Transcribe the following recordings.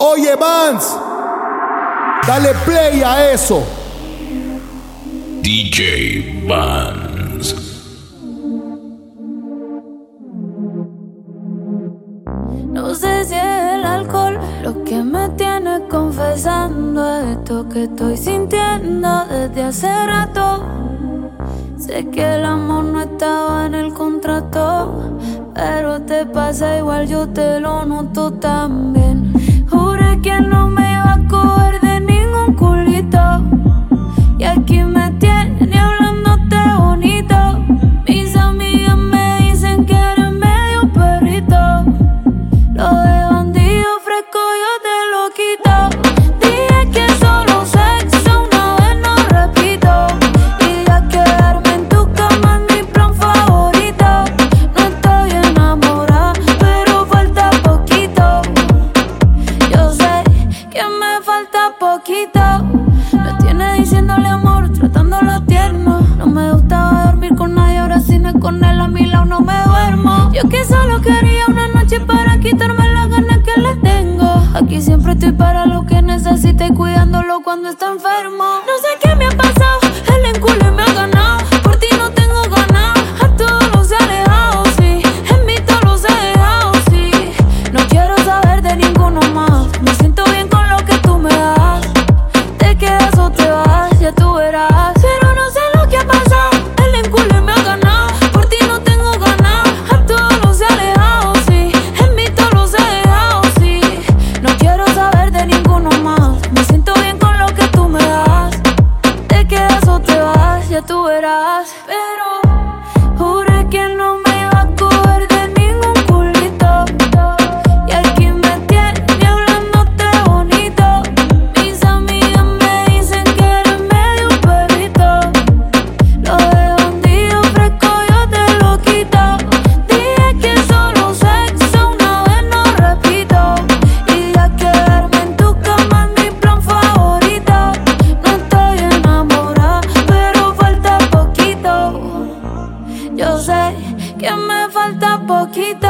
Oye, Vance, dale play a eso. DJ Vance. No sé si es el alcohol lo que me tiene confesando esto que estoy sintiendo desde hace rato. Sé que el amor no estaba en el contrato, pero te pasa igual, yo te lo noto también que no me iba a coger de ningún culito. Y aquí me que me falta poquito.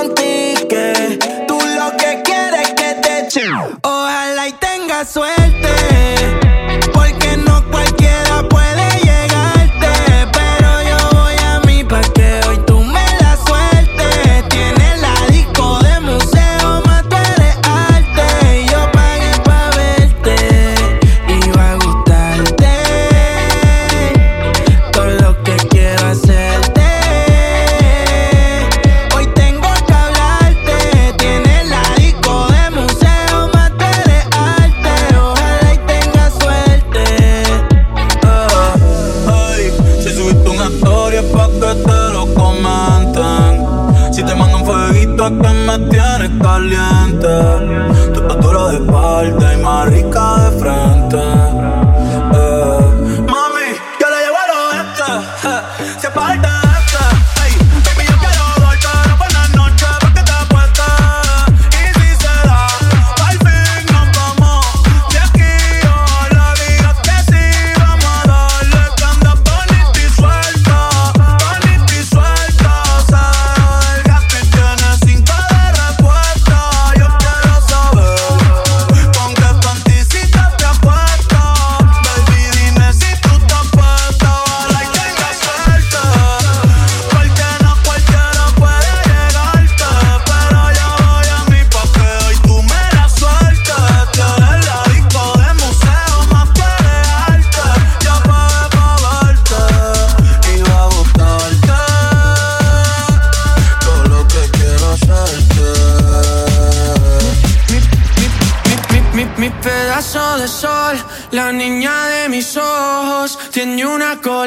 Que tú lo que quieres es que te eche. Ojalá y tengas suerte. rica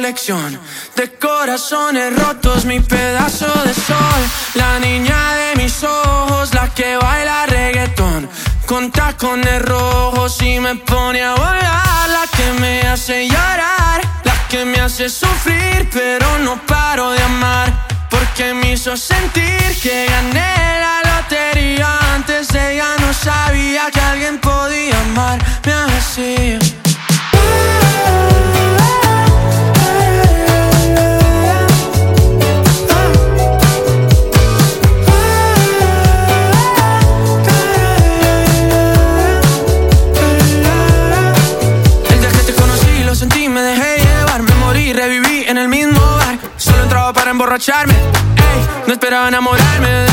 colección de corazones rotos, mi pedazo de sol. La niña de mis ojos, la que baila reggaetón. Con tacones rojos y me pone a volar. La que me hace llorar, la que me hace sufrir, pero no paro de amar. Porque me hizo sentir que gané la lotería. Antes de ella no sabía que alguien podía amarme así. Uh, uh, uh. Ey, no esperaba enamorarme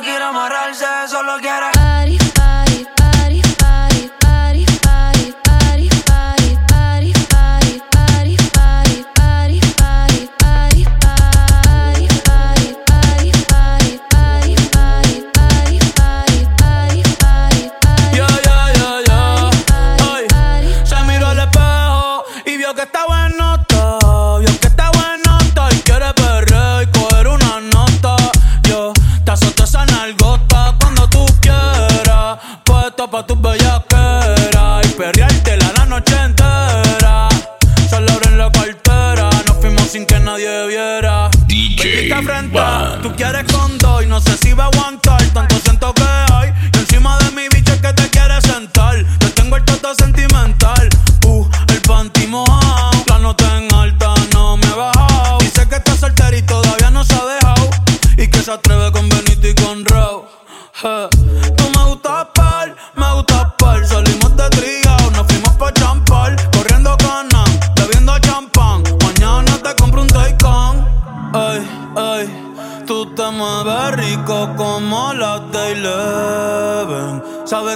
quiere amarrarse, solo quiere.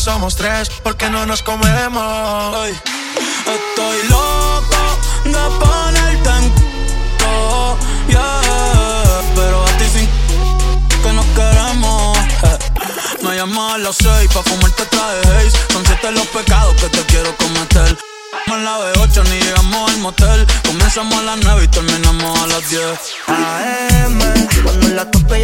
somos tres, porque no nos comemos. Estoy loco de ponerte en todo, yeah. Pero a ti sin que nos queremos. Me a las seis pa' fumarte traje haze. Son siete los pecados que te quiero cometer. A la B8 ni llegamos al motel. Comenzamos a las 9 y terminamos a las 10. AM, cuando la tope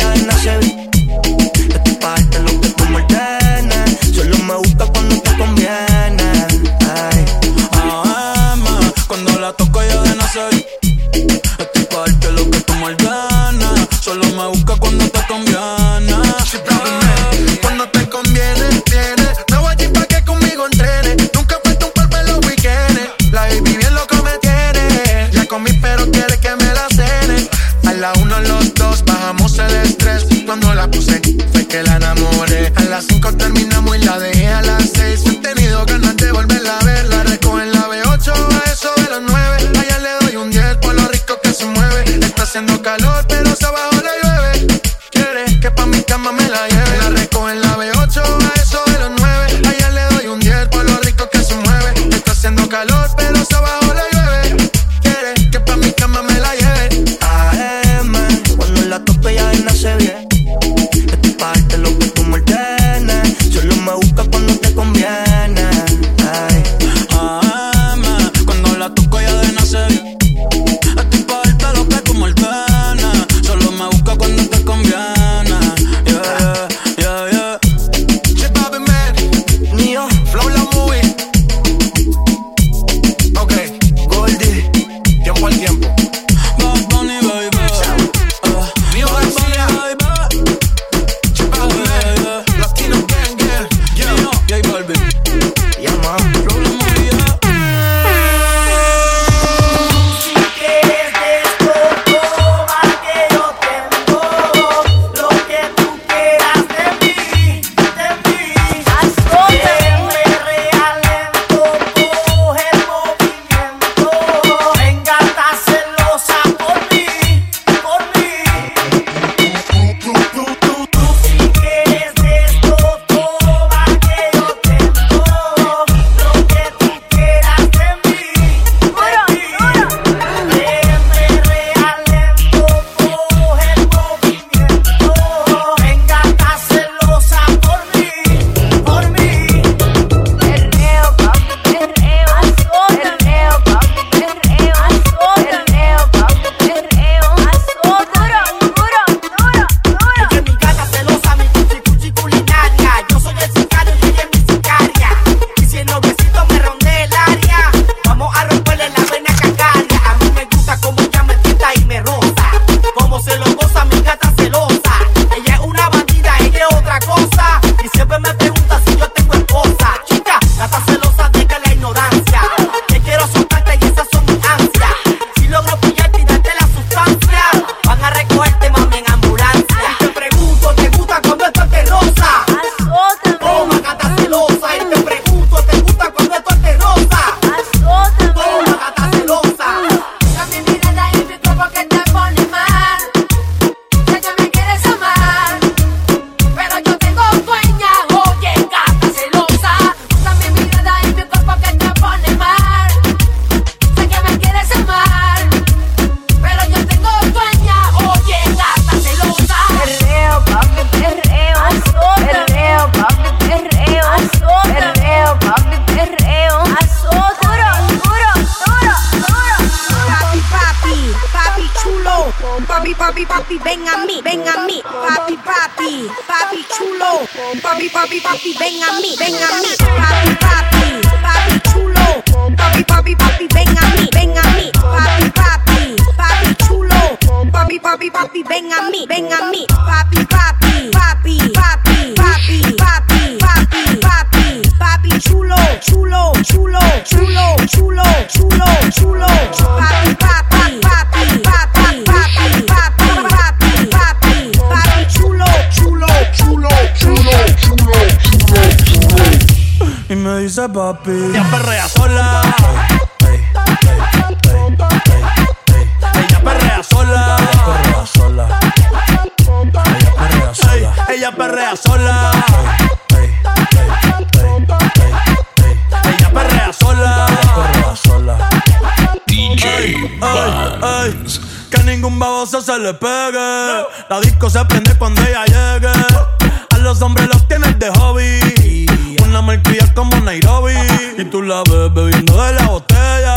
Y tú la ves bebiendo de la botella.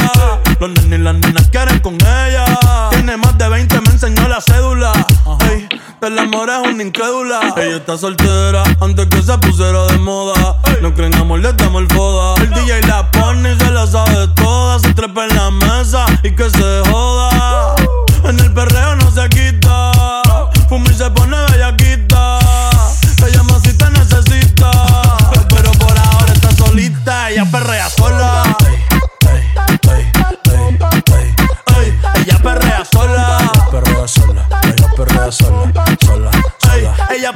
Los nenes y las nenas quieren con ella. Tiene más de 20, me enseñó la cédula. Ey, del amor es una incrédula. Ella está soltera antes que se pusiera de moda. No creen amor, le damos el foda. El DJ la pone y se la sabe toda. Se trepa en la mesa y que se joda. En el perreo no se quita. Fuma y se pone bellaquita.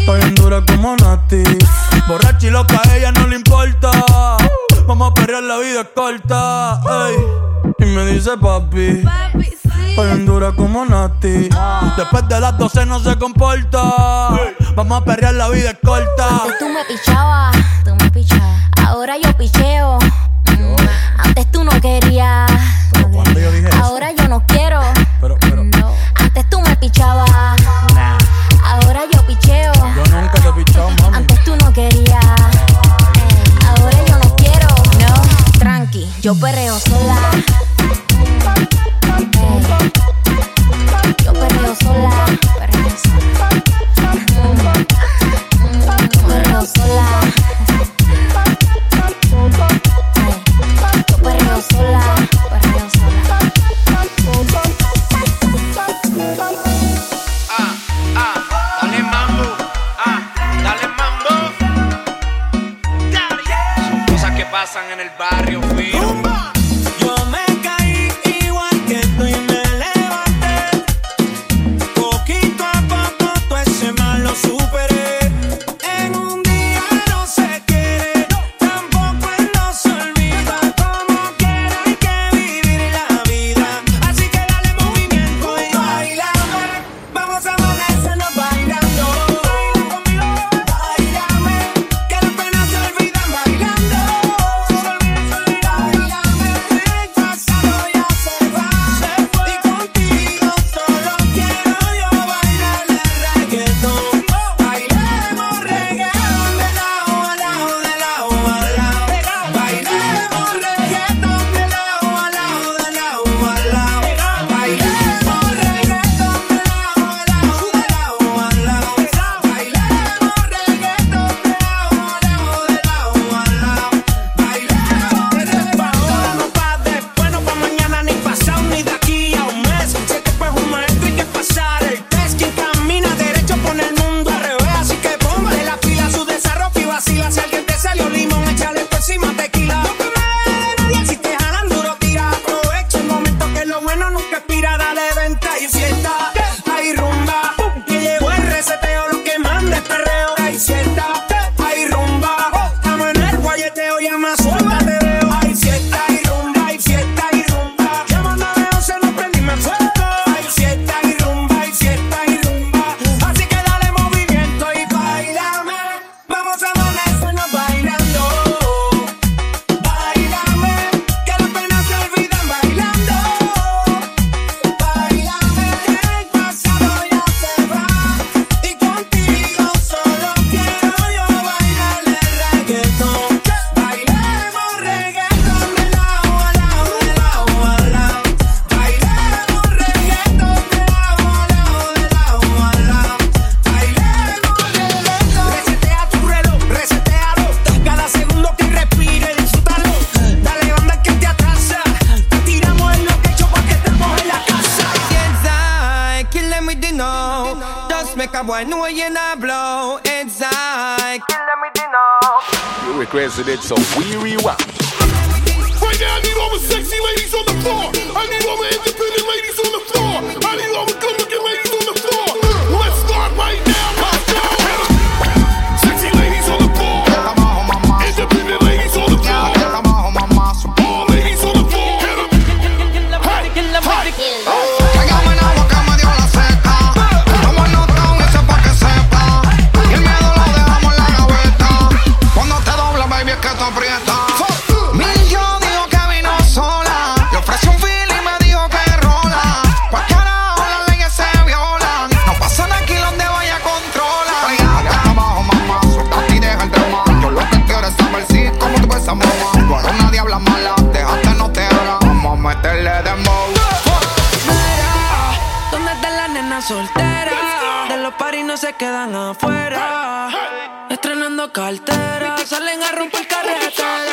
Estoy bien dura como Nati. Borracha y loca, a ella no le importa. Vamos a perrear, la vida es corta. ey. Y me dice papi. Estoy bien dura como Nati. Después de las 12 no se comporta. Vamos a perrear, la vida es corta. Antes tú me pichabas, tú me pichabas. Ahora yo picheo. Mm, Antes tú no querías. ¿Cuándo yo dije eso? Ahora yo no quiero. Pero, pero. No. Antes tú me pichabas. Yo perreo sola. Crazy, it's so weary one. Salen a romper